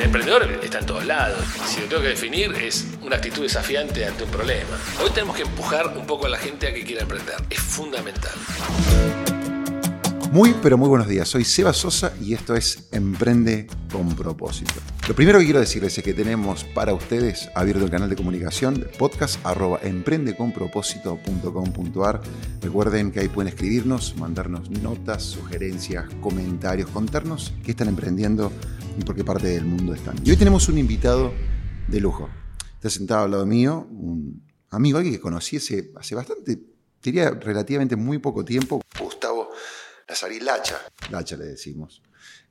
El emprendedor está en todos lados. Si lo tengo que definir es una actitud desafiante ante un problema. Hoy tenemos que empujar un poco a la gente a que quiera emprender. Es fundamental. Muy, pero muy buenos días. Soy Seba Sosa y esto es Emprende con propósito. Lo primero que quiero decirles es que tenemos para ustedes abierto el canal de comunicación podcast emprendeconpropósito.com.ar. Recuerden que ahí pueden escribirnos, mandarnos notas, sugerencias, comentarios, contarnos qué están emprendiendo y por qué parte del mundo están. Y hoy tenemos un invitado de lujo. Está sentado al lado mío, un amigo, alguien que conocí hace, bastante, diría relativamente muy poco tiempo, Gustavo Lazarí Lacha, Lacha le decimos.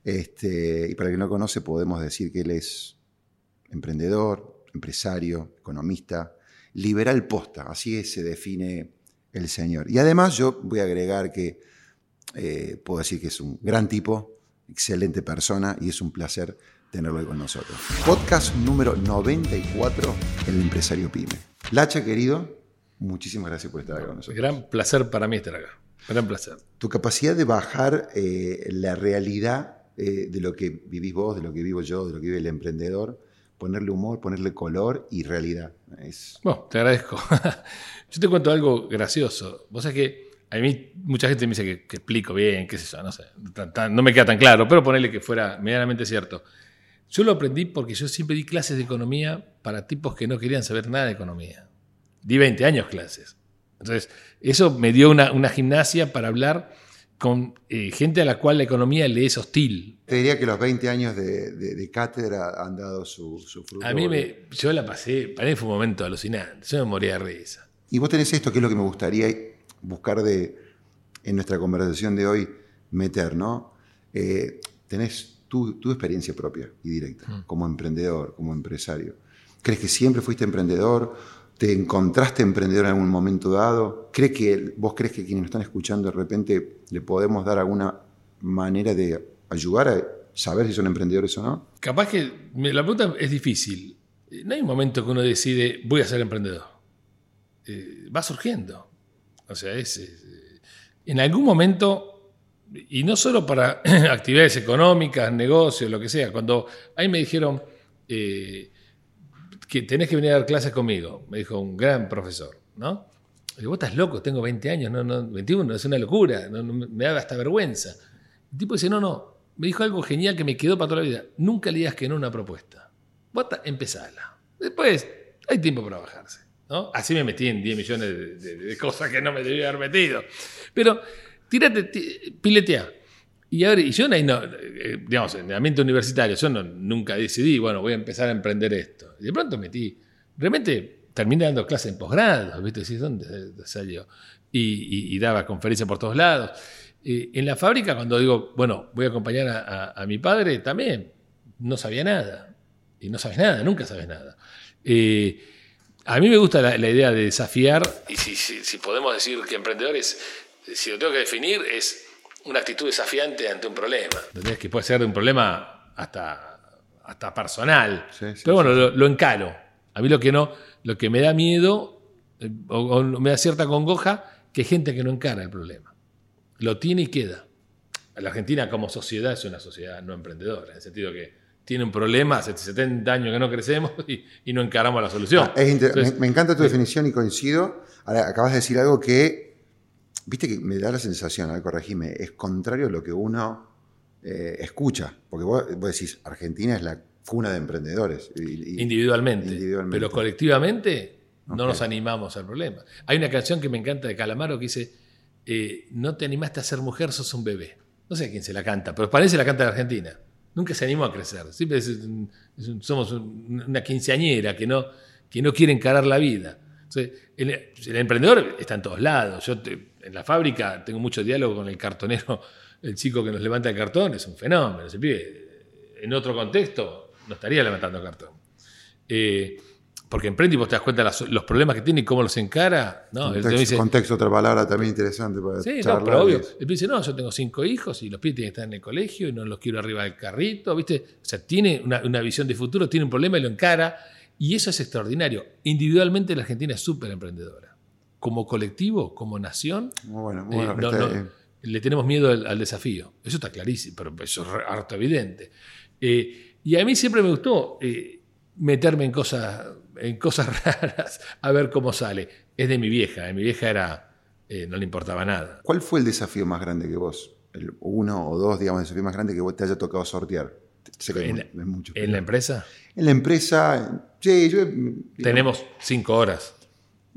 Este, y para quien no conoce, podemos decir que él es emprendedor, empresario, economista, liberal posta, así se define el señor. Y además yo voy a agregar que eh, puedo decir que es un gran tipo, excelente persona y es un placer tenerlo con nosotros. Podcast número 94, El Empresario Pyme. Lacha, querido, muchísimas gracias por estar acá con nosotros. Gran placer para mí estar acá. Gran placer. Tu capacidad de bajar eh, la realidad eh, de lo que vivís vos, de lo que vivo yo, de lo que vive el emprendedor, ponerle humor, ponerle color y realidad. Es... Bueno, te agradezco. yo te cuento algo gracioso. Vos sabés que a mí mucha gente me dice que, que explico bien, qué es eso, no sé, tan, tan, no me queda tan claro, pero ponerle que fuera medianamente cierto. Yo lo aprendí porque yo siempre di clases de economía para tipos que no querían saber nada de economía. Di 20 años clases. Entonces, eso me dio una, una gimnasia para hablar con eh, gente a la cual la economía le es hostil. Te diría que los 20 años de, de, de cátedra han dado su, su, fruto. A mí me, yo la pasé, para mí fue un momento alucinante, yo me moría de risa. Y vos tenés esto, que es lo que me gustaría buscar de, en nuestra conversación de hoy, meter, ¿no? Eh, tenés tu, tu, experiencia propia y directa, mm. como emprendedor, como empresario. ¿Crees que siempre fuiste emprendedor? ¿Te encontraste emprendedor en algún momento dado? ¿Crees que, ¿Vos crees que quienes nos están escuchando de repente le podemos dar alguna manera de ayudar a saber si son emprendedores o no? Capaz que la pregunta es difícil. No hay un momento que uno decide voy a ser emprendedor. Eh, va surgiendo. O sea, es, es, en algún momento, y no solo para actividades económicas, negocios, lo que sea, cuando ahí me dijeron... Eh, que tenés que venir a dar clases conmigo, me dijo un gran profesor, ¿no? Y vos estás loco, tengo 20 años, no, no, 21, es una locura, me da hasta vergüenza. El tipo dice, no, no, me dijo algo genial que me quedó para toda la vida, nunca le digas que no una propuesta, vos empezala. Después, hay tiempo para bajarse, ¿no? Así me metí en 10 millones de, cosas que no me debía haber metido. Pero, tírate, piletea. Y, ahora, y yo, no, eh, digamos, en el ambiente universitario, yo no, nunca decidí, bueno, voy a empezar a emprender esto. Y de pronto metí, realmente terminé dando clases en posgrado, ¿viste? ¿Sí? ¿Dónde salió? Y, y, daba conferencias por todos lados. Eh, en la fábrica, cuando digo, bueno, voy a acompañar a, a, a, mi padre, también no sabía nada. Y no sabes nada, nunca sabes nada. Eh, a mí me gusta la, la, idea de desafiar, y si, si, si podemos decir que emprendedores, si lo tengo que definir, es una actitud desafiante ante un problema. ¿Entendés? Que puede ser un problema hasta, hasta personal. Sí, sí, Pero bueno, sí, lo, lo, encaro. A mí lo que no, lo que me da miedo eh, o, o, me da cierta congoja, que hay gente que no encara el problema. Lo tiene y queda. La Argentina como sociedad es una sociedad no emprendedora, en el sentido que tiene un problema, hace 70 años que no crecemos y, y no encaramos la solución. Ah, Entonces, me, me, encanta tu definición y coincido. Ahora, acabas de decir algo que viste que me da la sensación, a ver, corregime, es contrario a lo que uno eh, escucha. Porque vos, vos, decís, Argentina es la cuna de emprendedores. Y, y, individualmente, individualmente, Pero colectivamente okay. no nos animamos al problema. Hay una canción que me encanta de Calamaro que dice, eh, no te animaste a ser mujer, sos un bebé. No sé quién se la canta, pero parece la canta de Argentina. Nunca se animó a crecer. Siempre somos una quinceañera que no, que no quiere encarar la vida. El, emprendedor está en todos lados. Yo en la fábrica tengo mucho diálogo con el cartonero, el chico que nos levanta el cartón, es un fenómeno. En otro contexto, no estaría levantando cartón. Eh, porque emprende y vos te das cuenta de los, problemas que tiene y cómo los encara. ¿no? Contexto, dice, contexto, otra palabra también interesante para Sí, no, pero obvio. El dice, no, yo tengo cinco hijos y los pibes tienen que estar en el colegio y no los quiero arriba del carrito, ¿viste? O sea, tiene una, una visión de futuro, tiene un problema y lo encara. Y eso es extraordinario. Individualmente la Argentina es súper emprendedora. Como colectivo, como nación, muy bueno, muy bueno, eh, no, no, le tenemos miedo al, al, desafío. Eso está clarísimo, pero eso es harto evidente. Eh, y a mí siempre me gustó eh, meterme en cosas, en cosas raras a ver cómo sale. Es de mi vieja, eh, mi vieja era, eh, no le importaba nada. ¿Cuál fue el desafío más grande que vos, el uno o dos, digamos, desafíos más grandes que vos te haya tocado sortear? Sé que ¿En, es es mucho. en la empresa En la empresa, sí, yo... digo, tenemos cinco horas.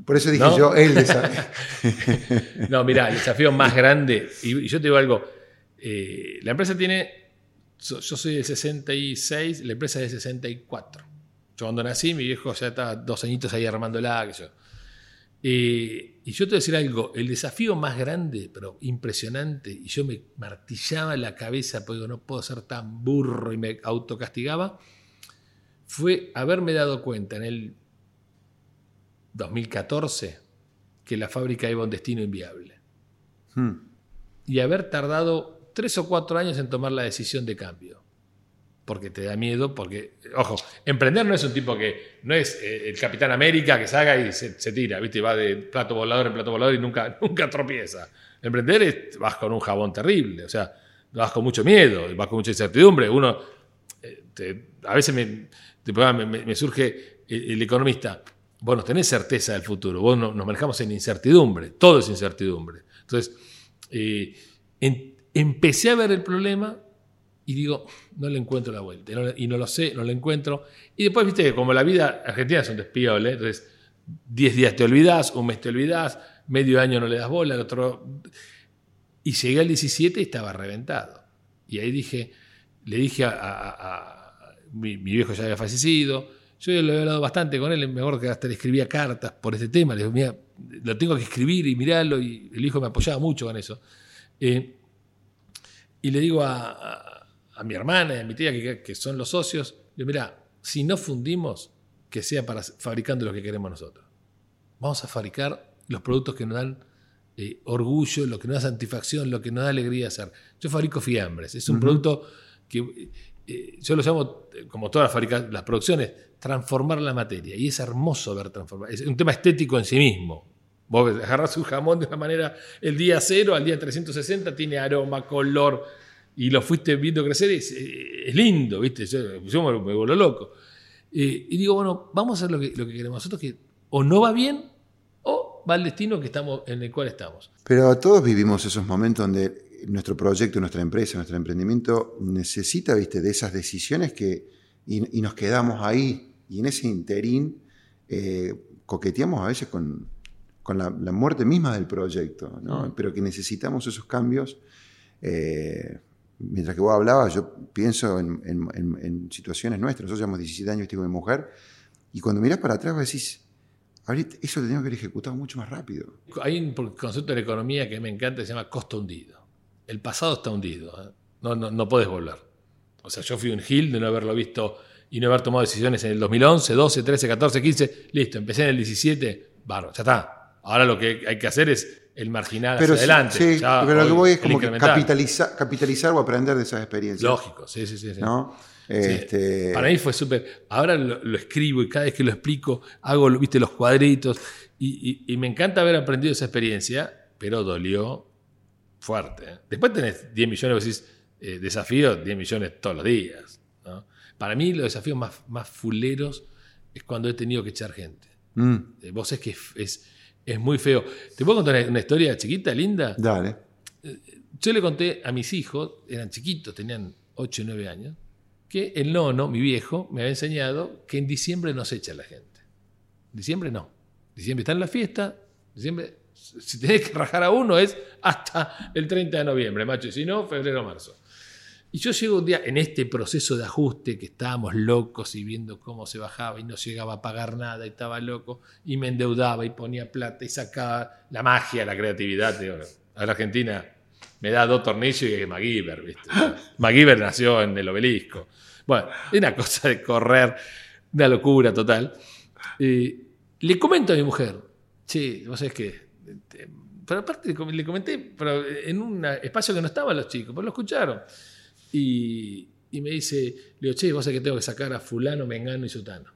Por eso dije ¿No? yo, el desafío. No, mira, el desafío más grande, y, yo te digo algo, eh, la empresa tiene, yo soy del 66, la empresa es del 64. Yo cuando nací, mi viejo ya estaba dos añitos ahí armándola, que yo. Eh, y yo te voy a decir algo, el desafío más grande, pero impresionante, y yo me martillaba la cabeza porque no puedo ser tan burro y me autocastigaba, fue haberme dado cuenta en el 2014 que la fábrica iba a un destino inviable Hmm. y haber tardado tres o cuatro años en tomar la decisión de cambio. Porque te da miedo, porque, ojo, emprender no es un tipo que, no es eh, el Capitán América que salga y se, tira, ¿viste? Va de plato volador en plato volador y nunca, nunca tropieza. Emprender es, vas con un jabón terrible, o sea, vas con mucho miedo, vas con mucha incertidumbre. Uno, eh, a veces me, surge el, economista, vos no tenés certeza del futuro, vos no- nos manejamos en incertidumbre, todo es incertidumbre. Entonces, eh, empecé a ver el problema y digo, no le encuentro la vuelta. Y no, lo sé, no lo encuentro. Y después, viste, como la vida argentina es un despiole, entonces 10 días te olvidás, un mes te olvidás, medio año no le das bola, el otro... Y llegué al 17 y estaba reventado. Y ahí dije, le dije a, mi, viejo ya había fallecido, yo lo he hablado bastante con él, me acuerdo que hasta le escribía cartas por este tema, le digo, mira, lo tengo que escribir y mirarlo, y el hijo me apoyaba mucho con eso. Eh, y le digo a, a- mi hermana y a mi tía, que, que son los socios, le digo, mira, si no fundimos, que sea para fabricando lo que queremos nosotros. Vamos a fabricar los productos que nos dan eh, orgullo, lo que nos da satisfacción, lo que nos da alegría hacer. Yo fabrico fiambres, es un producto que eh, yo lo llamo, eh, como todas las, las producciones, transformar la materia. Y es hermoso ver transformar. Es un tema estético en sí mismo. Vos agarrás un jamón de una manera, el día cero al día 360 tiene aroma, color, y lo fuiste viendo crecer, es, eh, es lindo, ¿viste? Yo, yo me, me vuelvo loco. Eh, y digo, bueno, vamos a hacer lo que, lo que queremos nosotros, que o no va bien o va al destino que estamos, en el cual estamos. Pero todos vivimos esos momentos donde nuestro proyecto, nuestra empresa, nuestro emprendimiento necesita, viste, de esas decisiones que y, y nos quedamos ahí y en ese interín eh, coqueteamos a veces con, con la, la muerte misma del proyecto, ¿no? Pero que necesitamos esos cambios. eh, mientras que vos hablabas, yo pienso en, situaciones nuestras. Nosotros llevamos 17 años, con mi mujer, y cuando mirás para atrás vos decís, "Ahorita eso lo tengo que haber ejecutado mucho más rápido. Hay un concepto de la economía que me encanta, se llama costo hundido. El pasado está hundido, ¿eh? no, no, no podés volver. O sea, yo fui un gil de no haberlo visto y no haber tomado decisiones en el 2011, 12, 13, 14, 15. Listo, empecé en el 17, bárbaro, ya está. Ahora lo que hay que hacer es el marginal hacia sí- adelante. sí, Ya pero lo que voy es como que capitaliza- capitalizar o aprender de esas experiencias. Lógico, sí, sí, sí. sí. ¿no? Este, Para mí fue súper. Ahora lo, lo escribo y cada vez que lo explico hago viste, los cuadritos y, y- y me encanta haber aprendido esa experiencia, pero dolió fuerte. ¿eh? Después tenés 10 millones, vos decís, eh, desafíos, 10 millones todos los días. ¿no? Para mí los desafíos más, más fuleros es cuando he tenido que echar gente. mm, Eh, Vos es que es, es, es muy feo. ¿Te puedo contar una, historia chiquita, linda? dale. Yo le conté a mis hijos, eran chiquitos, tenían 8 y 9 años, que el nono, mi viejo, me había enseñado que en diciembre no se echa la gente. Diciembre no. Diciembre está en la fiesta, diciembre, si tenés que rajar a uno es hasta el 30 de noviembre, macho, y si no, febrero o marzo. Y yo llego un día en este proceso de ajuste que estábamos locos y viendo cómo se bajaba y no llegaba a pagar nada y estaba loco y me endeudaba y ponía plata y sacaba la magia, la creatividad. digo, a la Argentina me da dos tornillos y es MacGyver, ¿viste? MacGyver nació en el obelisco. Bueno, es una cosa de correr, una locura total. Eh, le comento a mi mujer, che, vos sabés que. Pero aparte le comenté, pero en un espacio que no estaban los chicos, pero lo escucharon. Y, me dice, le digo, che, vos sabés que tengo que sacar a fulano, mengano y sutano.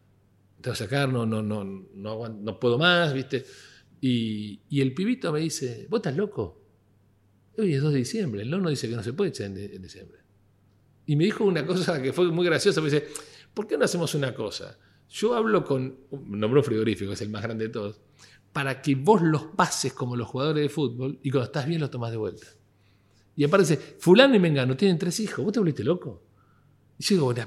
Tengo que sacar, no, no, no, no, aguant- no puedo más, ¿viste? Y, el pibito me dice, ¿vos estás loco? Hoy es 2 de diciembre, el nono dice que no se puede echar en, diciembre. Y me dijo una cosa que fue muy graciosa. Me dice, ¿por qué no hacemos una cosa? Yo hablo con, nombró frigorífico, es el más grande de todos, para que vos los pases como los jugadores de fútbol y cuando estás bien los tomás de vuelta. Y aparece, fulano y mengano tienen tres hijos, ¿vos te volviste loco? Y yo digo, bueno,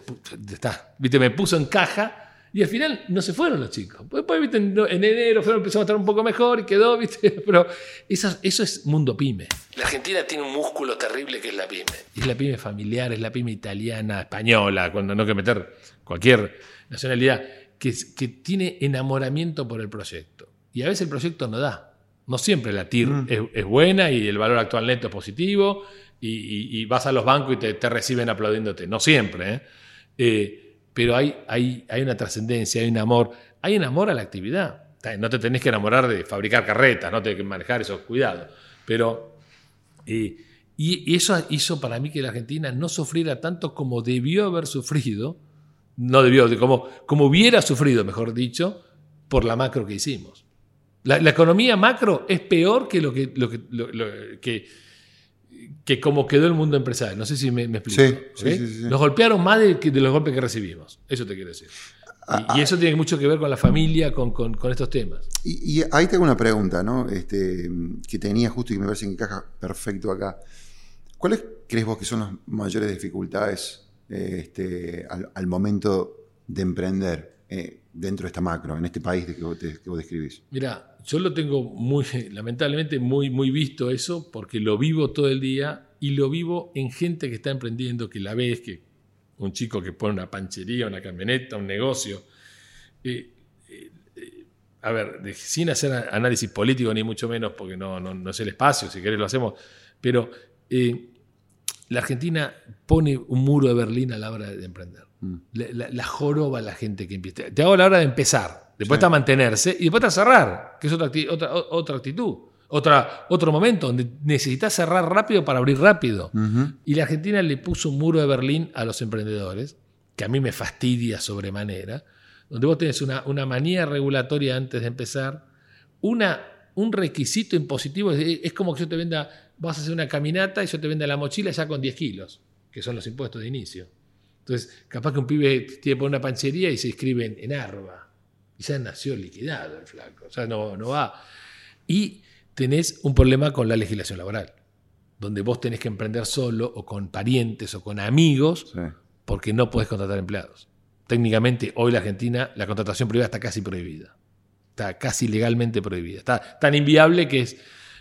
está, viste, me puso en caja y al final no se fueron los chicos. Después, ¿viste? en enero fueron, empezamos a estar un poco mejor y quedó, ¿viste? Pero eso, eso es mundo pyme. La Argentina tiene un músculo terrible que es la pyme. Es la pyme familiar, es la pyme italiana, española, cuando no hay que meter cualquier nacionalidad, que, que tiene enamoramiento por el proyecto. Y a veces el proyecto no da. No siempre la TIR mm. es, buena y el valor actual neto es positivo y, vas a los bancos y te, te reciben aplaudiéndote. No siempre. ¿eh? eh pero hay, hay, hay una trascendencia, hay un amor, hay un amor a la actividad. No te tenés que enamorar de fabricar carretas, no tenés que manejar esos cuidados. Pero, y, eso hizo para mí que la Argentina no sufriera tanto como debió haber sufrido, no debió, como, como hubiera sufrido, mejor dicho, por la macro que hicimos. La, economía macro es peor que lo que, lo que que como quedó el mundo empresarial. No sé si me, explico. Sí, sí, Nos golpearon más de, los golpes que recibimos. Eso te quiero decir. Ah, y, ah. eso tiene mucho que ver con la familia, con, estos temas. Y, ahí tengo una pregunta, ¿no? Este, que tenía justo y que me parece que encaja perfecto acá. ¿Cuáles crees vos que son las mayores dificultades este, al, momento de emprender eh, dentro de esta macro, en este país que vos, que vos describís? Mira, yo lo tengo muy, lamentablemente, muy, muy visto eso, porque lo vivo todo el día y lo vivo en gente que está emprendiendo, que la ves, que un chico que pone una panchería, una camioneta, un negocio. Eh, eh, a ver, sin hacer análisis político ni mucho menos, porque no, no, es el espacio, si querés lo hacemos, pero eh, la Argentina pone un muro de Berlín a la hora de emprender. Mm. La, la, joroba la gente que empieza. Te hago la hora de empezar. Después está mantenerse y después está cerrar, que es otra, otra, otra actitud. Otra, otro momento donde necesitas cerrar rápido para abrir rápido. Y la Argentina le puso un muro de Berlín a los emprendedores, que a mí me fastidia sobremanera, donde vos tenés una, una manía regulatoria antes de empezar, una, un requisito impositivo, es, como que yo te venda, vas a hacer una caminata y yo te venda la mochila ya con 10 kilos, que son los impuestos de inicio. Entonces, capaz que un pibe tiene por una panchería y se inscribe en Arba ya nació liquidado el flaco, o sea, no, no va. Y tenés un problema con la legislación laboral, donde vos tenés que emprender solo o con parientes o con amigos, porque no podés contratar empleados. Técnicamente, hoy la Argentina, la contratación privada está casi prohibida. Está casi legalmente prohibida. Está tan inviable que es,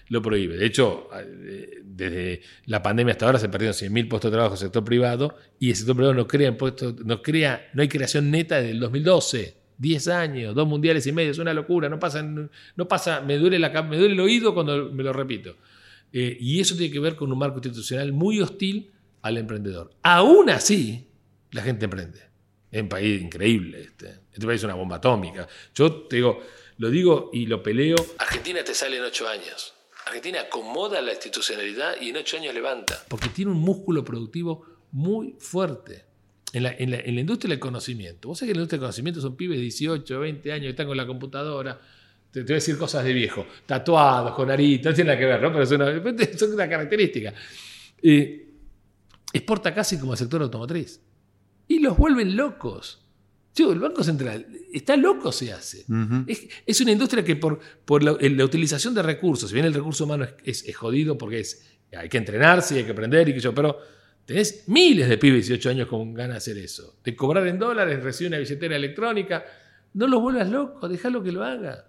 lo prohíbe. De hecho, eh, desde la pandemia hasta ahora se perdieron 100.000 puestos de trabajo en el sector privado y el sector privado no crea, no crea, no hay creación neta desde el 2012. 10 años, dos mundiales y medio, es una locura, no pasa, no pasa me, duele la, me duele el oído cuando me lo repito. Eh, y eso tiene que ver con un marco institucional muy hostil al emprendedor. Aún así, la gente emprende. Es un país increíble. Este, este país es una bomba atómica. Yo te digo, lo digo y lo peleo. Argentina te sale en ocho años. Argentina acomoda la institucionalidad y en ocho años levanta. Porque tiene un músculo productivo muy fuerte en la, en, la, en la, industria del conocimiento. Vos sabés que en la industria del conocimiento son pibes de 18, 20 años que están con la computadora. Te, voy a decir cosas de viejo. Tatuados, con aritos, no tiene nada que ver, ¿no? Pero son una, son una característica. Eh, exporta casi como el sector automotriz. Y los vuelven locos. Yo, el Banco Central está loco se hace. es, es, una industria que por, por la, la, utilización de recursos, si bien el recurso humano es, es, jodido porque es, hay que entrenarse y hay que aprender y que yo, pero Tenés miles de pibes de 18 años con ganas de hacer eso. De cobrar en dólares, recibir una billetera electrónica. No los vuelvas locos, déjalo que lo haga.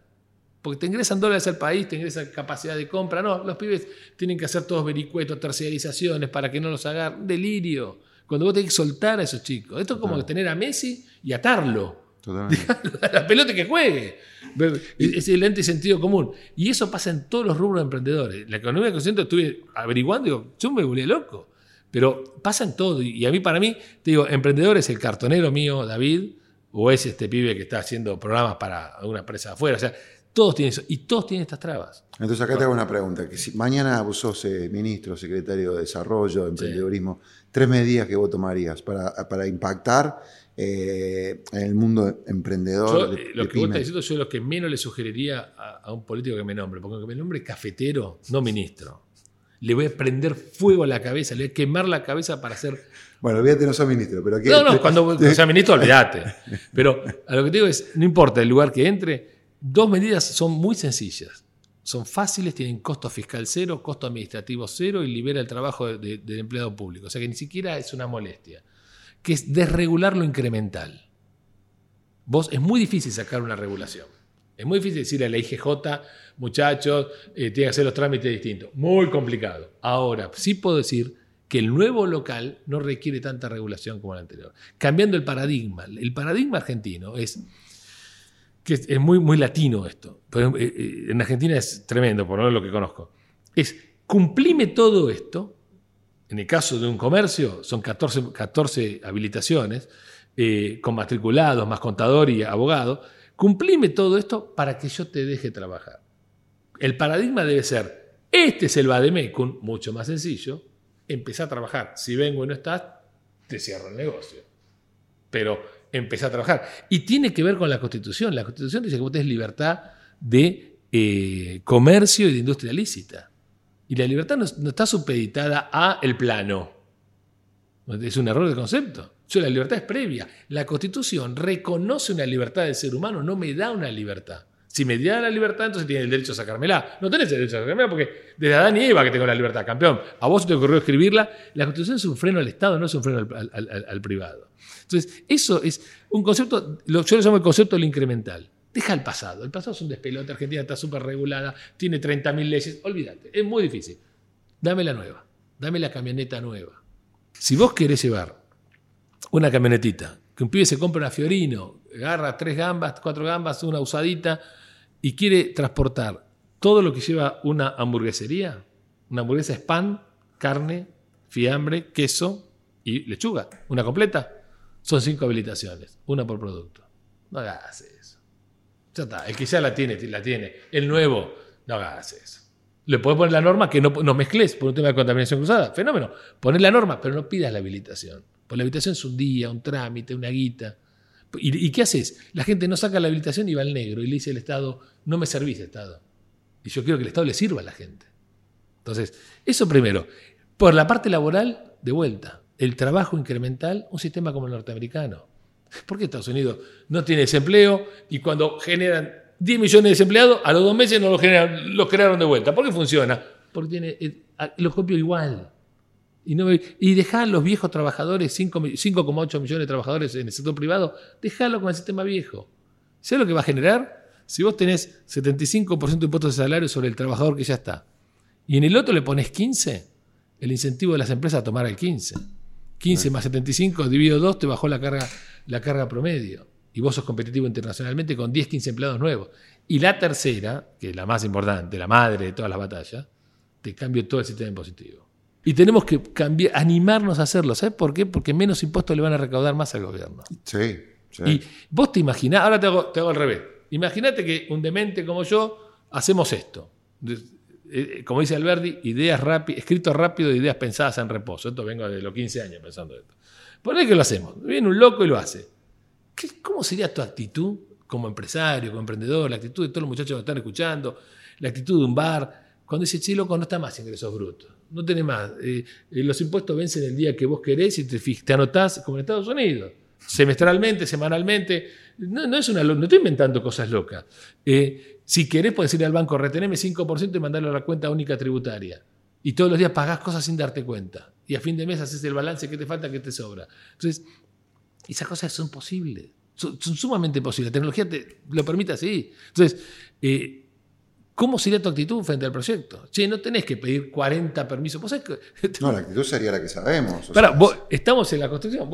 Porque te ingresan dólares al país, te ingresan capacidad de compra. No, los pibes tienen que hacer todos vericuetos, terciarizaciones para que no los hagan. Delirio. Cuando vos tenés que soltar a esos chicos. Esto es como tener a Messi y atarlo. la pelota que juegue. Es el ente sentido común. Y eso pasa en todos los rubros de emprendedores. La economía consciente estuve averiguando y digo, yo me volví loco. Pero pasa en todo. Y a mí, para mí, te digo, emprendedor es el cartonero mío, David, o es este pibe que está haciendo programas para alguna empresa afuera. O sea, todos tienen eso. Y todos tienen estas trabas. Entonces, acá te hago una pregunta. Que si mañana vos sos eh, ministro, secretario de Desarrollo, de Emprendedorismo, tres medidas que vos tomarías para, para impactar eh, en el mundo emprendedor. Yo, lo que vos estás diciendo, yo lo que menos le sugeriría a, a, un político que me nombre, porque que me nombre cafetero, no ministro le voy a prender fuego a la cabeza, le voy a quemar la cabeza para hacer Bueno, olvídate, no sos ministro, pero No, no, cuando sea ministro, olvídate. Pero a lo que te digo es, no importa el lugar que entre, dos medidas son muy sencillas. Son fáciles, tienen costo fiscal cero, costo administrativo cero y libera el trabajo del empleado público. O sea que ni siquiera es una molestia. Que es desregular lo incremental. Vos es muy difícil sacar una regulación. Es muy difícil decirle a la IGJ, muchachos, eh, tiene que hacer los trámites distintos. Muy complicado. Ahora, sí puedo decir que el nuevo local no requiere tanta regulación como el anterior. Cambiando el paradigma. El paradigma argentino es que es, muy, muy latino esto. Pero, eh, eh, en Argentina es tremendo, por lo que conozco. Es cumplime todo esto. En el caso de un comercio, son 14, 14 habilitaciones, con matriculados, más contador y abogado Cumplime todo esto para que yo te deje trabajar. El paradigma debe ser, este es el Bademecum, mucho más sencillo, empezá a trabajar. Si vengo y no estás, te cierro el negocio. Pero empezá a trabajar. Y tiene que ver con la Constitución. La Constitución dice que vos tenés libertad de eh, comercio y de industria lícita. Y la libertad no, no está supeditada a el plano. Es un error de concepto la libertad es previa. La Constitución reconoce una libertad del ser humano, no me da una libertad. Si me da la libertad, entonces tiene el derecho a sacármela. No tenés el derecho a sacármela porque desde Adán y Eva que tengo la libertad, campeón. A vos te ocurrió escribirla. La Constitución es un freno al Estado, no es un freno al, privado. Entonces, eso es un concepto, yo lo llamo el concepto del incremental. Deja el pasado. El pasado es un despelote. Argentina está súper regulada, tiene 30.000 leyes. Olvídate, es muy difícil. Dame la nueva. Dame la camioneta nueva. Si vos querés llevar una camionetita. Que un pibe se compra una Fiorino, agarra tres gambas, cuatro gambas, una usadita y quiere transportar todo lo que lleva una hamburguesería. Una hamburguesa es pan, carne, fiambre, queso y lechuga. Una completa. Son cinco habilitaciones, una por producto. No hagas eso. Ya está. El que ya la tiene, la tiene. El nuevo, no hagas eso. Le puedes poner la norma que no, no mezcles por un tema de contaminación cruzada. Fenómeno. Poner la norma, pero no pidas la habilitación. Pues la habilitación es un día, un trámite, una guita. ¿Y, qué haces? La gente no saca la habilitación y va al negro y le dice al Estado, no me servís, Estado. Y yo quiero que el Estado le sirva a la gente. Entonces, eso primero. Por la parte laboral, de vuelta, el trabajo incremental, un sistema como el norteamericano. ¿Por qué Estados Unidos no tiene desempleo y cuando generan 10 millones de desempleados, a los dos meses no los, generan, los crearon de vuelta? ¿Por qué funciona? Porque tiene, eh, lo copio igual. Y, no, y dejar los viejos trabajadores, 5,8 millones de trabajadores en el sector privado, dejarlo con el sistema viejo. ¿Sabes lo que va a generar? Si vos tenés 75% de impuestos de salario sobre el trabajador que ya está, y en el otro le pones 15, el incentivo de las empresas a tomar el 15. 15 más 75 dividido 2 te bajó la carga, la carga promedio. Y vos sos competitivo internacionalmente con 10, 15 empleados nuevos. Y la tercera, que es la más importante, la madre de todas las batallas, te cambio todo el sistema impositivo. Y tenemos que cambiar, animarnos a hacerlo. ¿Sabes por qué? Porque menos impuestos le van a recaudar más al gobierno. Sí. sí. Y vos te imaginás, ahora te hago, te hago al revés. Imagínate que un demente como yo hacemos esto. Eh, como dice Alberti, ideas rápidas, escrito rápido, ideas pensadas en reposo. Esto vengo de los 15 años pensando esto. Por que lo hacemos. Viene un loco y lo hace. ¿Cómo sería tu actitud como empresario, como emprendedor, la actitud de todos los muchachos que están escuchando, la actitud de un bar, cuando che, loco, no está más ingresos brutos? no tenés más. Eh, eh, los impuestos vencen el día que vos querés y te, te anotás como en Estados Unidos. Semestralmente, semanalmente. No, es una, no estoy inventando cosas locas. Eh, si querés, puedes ir al banco, reteneme 5% y mandarlo a la cuenta única tributaria. Y todos los días pagás cosas sin darte cuenta. Y a fin de mes haces el balance que te falta, que te sobra. Entonces, esas cosas son posibles. Son, sumamente posibles. La tecnología te lo permite así. Entonces, ¿Cómo sería tu actitud frente al proyecto? Che, no tenés que pedir 40 permisos. no, la actitud sería la que sabemos. estamos en la construcción,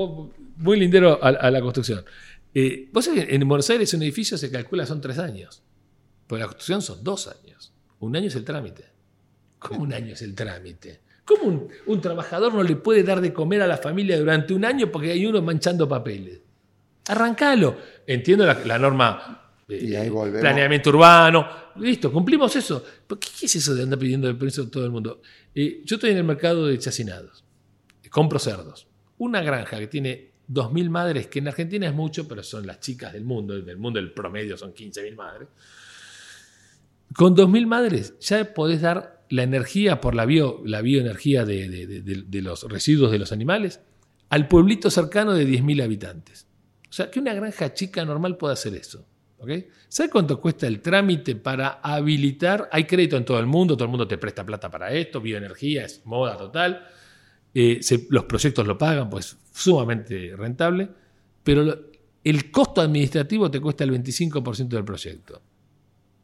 muy lindero a, la construcción. Eh, vos sabés que en Buenos Aires un edificio se calcula son tres años, pero la construcción son dos años. Un año es el trámite. ¿Cómo un año es el trámite? ¿Cómo un, trabajador no le puede dar de comer a la familia durante un año porque hay uno manchando papeles? Arrancalo. Entiendo la norma planeamiento urbano. Listo, cumplimos eso. qué, es eso de andar pidiendo el permiso a todo el mundo? Eh, yo estoy en el mercado de chacinados. Compro cerdos. Una granja que tiene 2.000 madres, que en Argentina es mucho, pero son las chicas del mundo. Del mundo el promedio son 15.000 madres. Con 2.000 madres ya podés dar la energía por la, bio, la bioenergía de, de los residuos de los animales al pueblito cercano de 10.000 habitantes. O sea, que una granja chica normal puede hacer eso. ¿Okay? ¿Sabe cuánto cuesta el trámite para habilitar? Hay crédito en todo el mundo, todo el mundo te presta plata para esto, bioenergía es moda total. Eh, los proyectos lo pagan, pues sumamente rentable, pero el costo administrativo te cuesta el 25% del proyecto.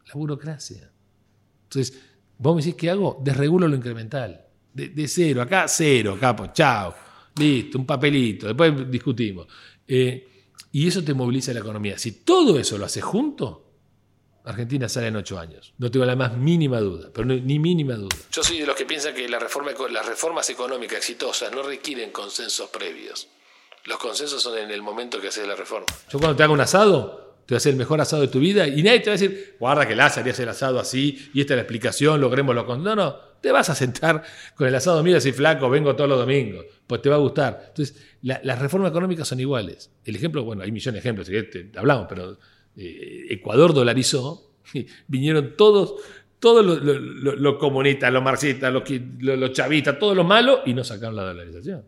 La burocracia. Entonces, vos me decís, ¿qué hago? Desregulo lo incremental. De, cero, acá cero, capo, chao. Listo, un papelito, después discutimos. Eh, y eso te moviliza la economía. Si todo eso lo haces junto, Argentina sale en ocho años. No tengo la más mínima duda, pero ni mínima duda. Yo soy de los que piensan que la reforma, las reformas económicas exitosas no requieren consensos previos. Los consensos son en el momento que haces la reforma. Yo cuando te hago un asado, te voy a hacer el mejor asado de tu vida y nadie te va a decir, guarda que Lázaro haría el asado así y esta es la explicación, logrémoslo con... No, no, te vas a sentar con el asado, mira si flaco, vengo todos los domingos, pues te va a gustar. Entonces, las reformas económicas son iguales. El ejemplo, bueno, hay millones de ejemplos, hablamos, pero eh, Ecuador dolarizó, vinieron todos, todos los lo, comunistas, los marxistas, los, los chavistas, todos los malos, y no sacaron la dolarización.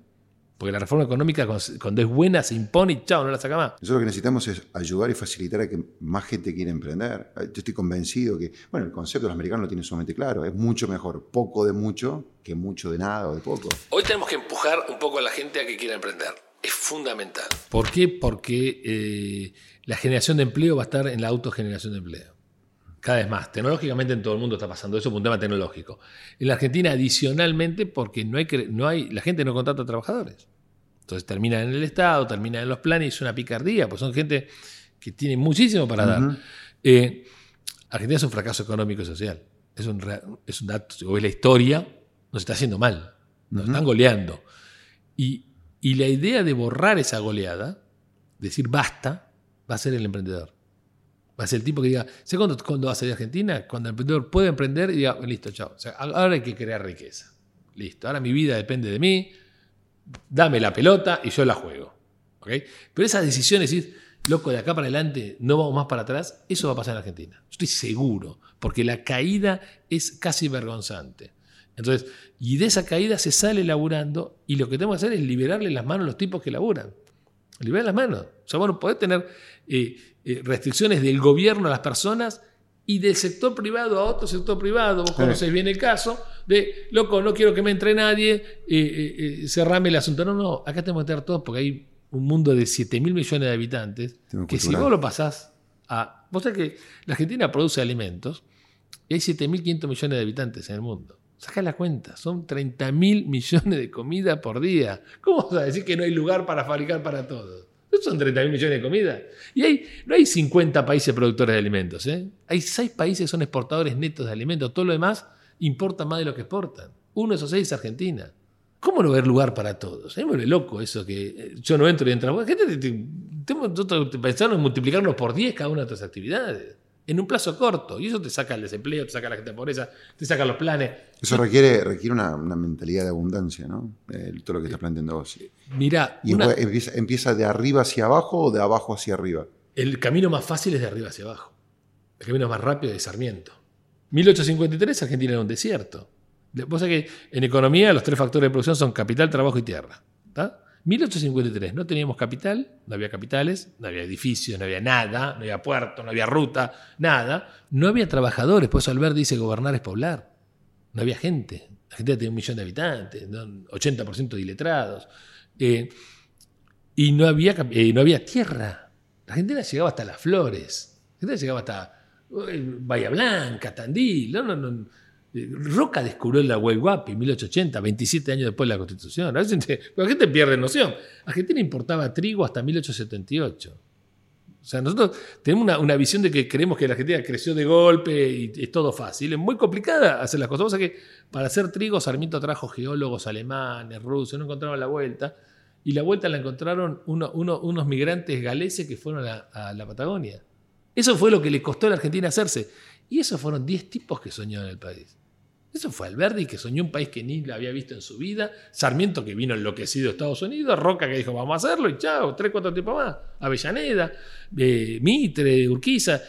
Porque la reforma económica, cuando es buena, se impone y chao, no la saca más. Nosotros lo que necesitamos es ayudar y facilitar a que más gente quiera emprender. Yo estoy convencido que, bueno, el concepto de los americanos lo tiene sumamente claro. Es mucho mejor poco de mucho que mucho de nada o de poco. Hoy tenemos que empujar un poco a la gente a que quiera emprender. Es fundamental. ¿Por qué? Porque eh, la generación de empleo va a estar en la autogeneración de empleo. Cada vez más. Tecnológicamente en todo el mundo está pasando eso, es un tema tecnológico. En la Argentina, adicionalmente, porque no hay, no hay, la gente no contrata trabajadores. Entonces termina en el Estado, termina en los planes, y es una picardía, pues son gente que tiene muchísimo para dar. Eh, Argentina es un fracaso económico y social. Es un, es un dato, o es la historia, nos está haciendo mal, nos están goleando. Y, y la idea de borrar esa goleada, decir basta, va a ser el emprendedor. Va a ser el tipo que diga, ¿sé cuándo, va a salir Argentina? Cuando el emprendedor puede emprender y diga, listo, chao. ahora hay que crear riqueza. Listo, ahora mi vida depende de mí, dame la pelota y yo la juego. ¿okay? Pero esas decisiones, loco, de acá para adelante no vamos más para atrás, eso va a pasar en Argentina. Estoy seguro, porque la caída es casi vergonzante. Entonces, y de esa caída se sale laburando y lo que tenemos que hacer es liberarle las manos a los tipos que laburan. Liberar las manos. O sea, bueno, podés tener eh, eh, restricciones del gobierno a las personas y del sector privado a otro sector privado. Vos conocés bien el caso de, loco, no quiero que me entre nadie, eh, cerrame el asunto. No, no, acá tenemos que tener todos porque hay un mundo de 7 mil millones de habitantes que si vos lo pasás a... Vos sabés que la Argentina produce alimentos y hay 7.500 millones de habitantes en el mundo. Saca la cuenta, son 30 mil millones de comida por día. ¿Cómo vas a decir que no hay lugar para fabricar para todos? Son 30 mil millones de comida. Y hay, no hay 50 países productores de alimentos. ¿eh? Hay 6 países que son exportadores netos de alimentos. Todo lo demás importa más de lo que exportan. Uno de esos 6 es Argentina. ¿Cómo no ver lugar para todos? A loco eso que eh, yo no entro y entro. Gente, tenemos que pensar en multiplicarnos por 10 cada una de estas actividades en un plazo corto. Y eso te saca el desempleo, te saca la gente de pobreza, te saca los planes. Eso requiere, requiere una, mentalidad de abundancia, ¿no? todo lo que estás planteando vos. Mira. ¿Y empieza, de arriba hacia abajo o de abajo hacia arriba? El camino más fácil es de arriba hacia abajo. El camino más rápido es de Sarmiento. 1853 Argentina era un desierto. Vos sabés que en economía los tres factores de producción son capital, trabajo y tierra. ¿está? 1853, no teníamos capital, no había capitales, no había edificios, no había nada, no había puerto, no había ruta, nada. No había trabajadores, por eso Albert dice gobernar es poblar. No había gente. La gente tenía un millón de habitantes, 80% de iletrados. Eh, y no había, eh, no había tierra. La gente llegaba hasta las flores. La gente llegaba hasta eh, Bahía Blanca, Tandil. No, no, no Roca descubrió la Guayguapi en 1880, 27 años después de la Constitución. La gente, pierde noción. Argentina importaba trigo hasta 1878. O sea, nosotros tenemos una, visión de que creemos que la Argentina creció de golpe y es todo fácil. Es muy complicada hacer las cosas. O sea que para hacer trigo, Sarmiento trajo geólogos alemanes, rusos, no encontraron la vuelta. Y la vuelta la encontraron unos migrantes galeses que fueron a, la Patagonia. Eso fue lo que le costó a la Argentina hacerse. Y esos fueron 10 tipos que soñó en el país. Eso fue Alberdi, que soñó un país que ni lo había visto en su vida. Sarmiento, que vino enloquecido de Estados Unidos. Roca, que dijo, vamos a hacerlo, y chao, tres, cuatro tipos más. Avellaneda, eh, Mitre, Urquiza,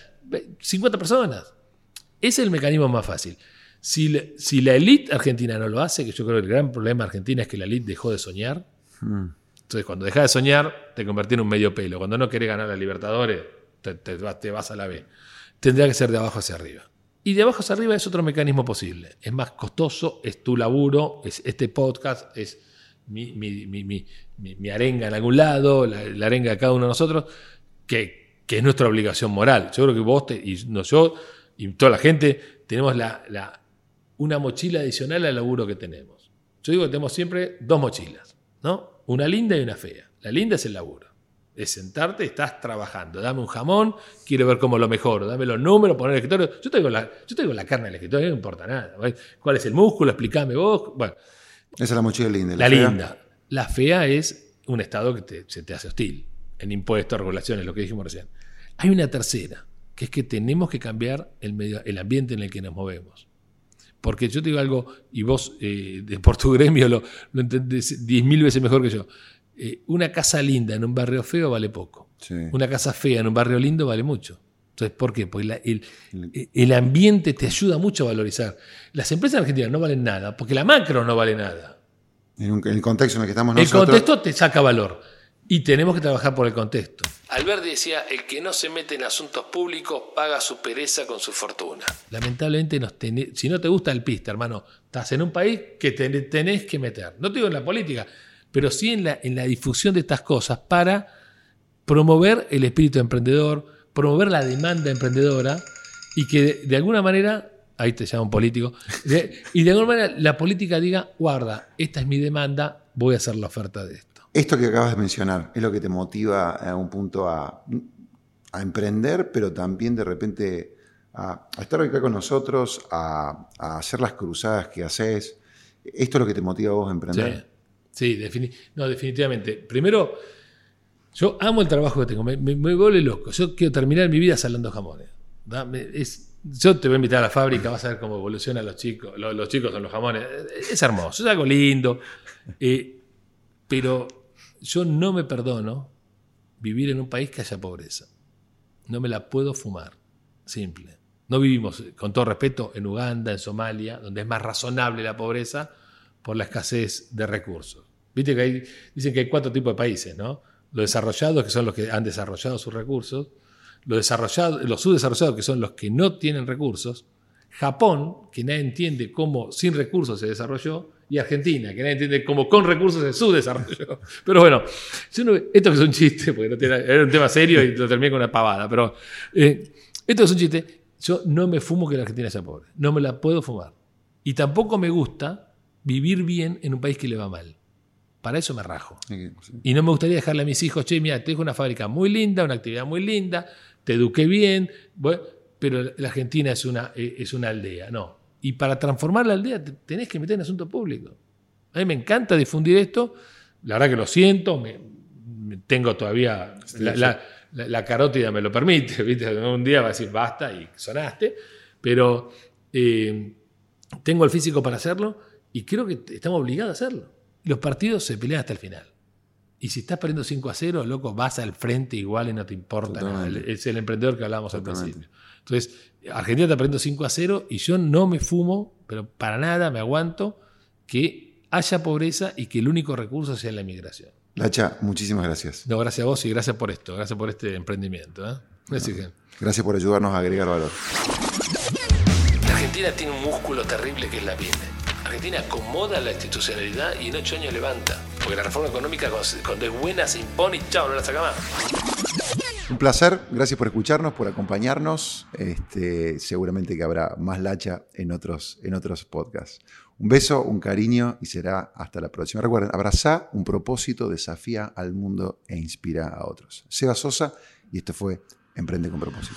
50 personas. Ese es el mecanismo más fácil. Si la, si la élite argentina no lo hace, que yo creo que el gran problema de Argentina es que la élite dejó de soñar, mm. Entonces, cuando dejas de soñar, te convertís en un medio pelo. Cuando no querés ganar a Libertadores, te, te vas a la B. Tendría que ser de abajo hacia arriba. Y de abajo hacia arriba es otro mecanismo posible. Es más costoso, es tu laburo, es este podcast, es mi, mi, arenga en algún lado, la, arenga de cada uno de nosotros, que, que, es nuestra obligación moral. Yo creo que vos y no, yo y toda la gente tenemos la, la, una mochila adicional al laburo que tenemos. Yo digo que tenemos siempre dos mochilas, ¿no? Una linda y una fea. La linda es el laburo. Es sentarte, estás trabajando. Dame un jamón, quiero ver cómo lo mejoro. Dame los números, poner el escritorio. Yo tengo la, yo tengo la carne del escritorio, no importa nada. ¿Cuál es el músculo? Explícame vos. Bueno, esa es la mochila linda. La, linda. La fea es un estado que se te hace hostil en impuestos, regulaciones, lo que dijimos recién. Hay una tercera, que es que tenemos que cambiar el, medio, el ambiente en el que nos movemos. Porque yo te digo algo, y vos eh, por tu gremio lo, lo entendés diez mil veces mejor que yo. Eh, una casa linda en un barrio feo vale poco. Una casa fea en un barrio lindo vale mucho. Entonces, ¿por qué? Porque el, el, ambiente te ayuda mucho a valorizar. Las empresas argentinas no valen nada, porque la macro no vale nada. En, el contexto en el que estamos nosotros. El contexto te saca valor. Y tenemos que trabajar por el contexto. Alberti decía, el que no se mete en asuntos públicos paga su pereza con su fortuna. Lamentablemente, nos si no te gusta el pista, hermano, estás en un país que te tenés que meter. No te digo en la política, pero sí en la, en la difusión de estas cosas para promover el espíritu emprendedor, promover la demanda emprendedora y que de, alguna manera, ahí te llama un político, y de alguna manera la política diga, guarda, esta es mi demanda, voy a hacer la oferta de esto. Esto que acabas de mencionar es lo que te motiva a un punto a, emprender, pero también de repente a, estar acá con nosotros, a, hacer las cruzadas que haces. ¿Esto es lo que te motiva a vos a emprender? Sí, no, definitivamente. Primero, yo amo el trabajo que tengo, me, vuelve loco. Yo quiero terminar mi vida salando jamones. yo te voy a invitar a la fábrica, vas a ver cómo evolucionan los chicos. Los, chicos son los jamones. Es hermoso, es algo lindo. Eh, pero yo no me perdono vivir en un país que haya pobreza. No me la puedo fumar. Simple. No vivimos, con todo respeto, en Uganda, en Somalia, donde es más razonable la pobreza por la escasez de recursos. Viste que hay, dicen que hay cuatro tipos de países, ¿no? Los desarrollados, que son los que han desarrollado sus recursos, los, desarrollados, los subdesarrollados, que son los que no tienen recursos, Japón, que nadie entiende cómo sin recursos se desarrolló, y Argentina, que nadie entiende cómo con recursos se subdesarrolló. Pero bueno, esto que es un chiste, porque era un tema serio y lo terminé con una pavada, pero eh, esto es un chiste. Yo no me fumo que la Argentina sea pobre, no me la puedo fumar. Y tampoco me gusta vivir bien en un país que le va mal. Para eso me rajo. Y no me gustaría dejarle a mis hijos, che, mira, te dejo una fábrica muy linda, una actividad muy linda, te eduqué bien, pero la Argentina es una, eh, es una aldea. No. Y para transformar la aldea tenés que meter en asunto público. A mí me encanta difundir esto. La verdad que lo siento, me, tengo todavía. la, carótida me lo permite, ¿viste? Un día va a decir basta y sonaste, pero eh, tengo el físico para hacerlo y creo que estamos obligados a hacerlo. Los partidos se pelean hasta el final. Y si estás perdiendo 5 a 0, loco, vas al frente igual y no te importa nada. Es el emprendedor que hablábamos al principio. Entonces, Argentina está perdiendo 5 a 0 y yo no me fumo, pero para nada me aguanto que haya pobreza y que el único recurso sea la inmigración. Lacha, muchísimas gracias. No, gracias a vos y gracias por esto, gracias por este emprendimiento. ¿eh? Gracias por ayudarnos a agregar valor. La Argentina tiene un músculo terrible que es la piel. Argentina acomoda la institucionalidad y en ocho años levanta. Porque la reforma económica cuando es buena se impone y chao, no la saca más. Un placer, gracias por escucharnos, por acompañarnos. Este, seguramente que habrá más lacha en otros, en otros podcasts. Un beso, un cariño y será hasta la próxima. Recuerden, abraza un propósito, desafía al mundo e inspira a otros. Seba Sosa y esto fue Emprende con propósito.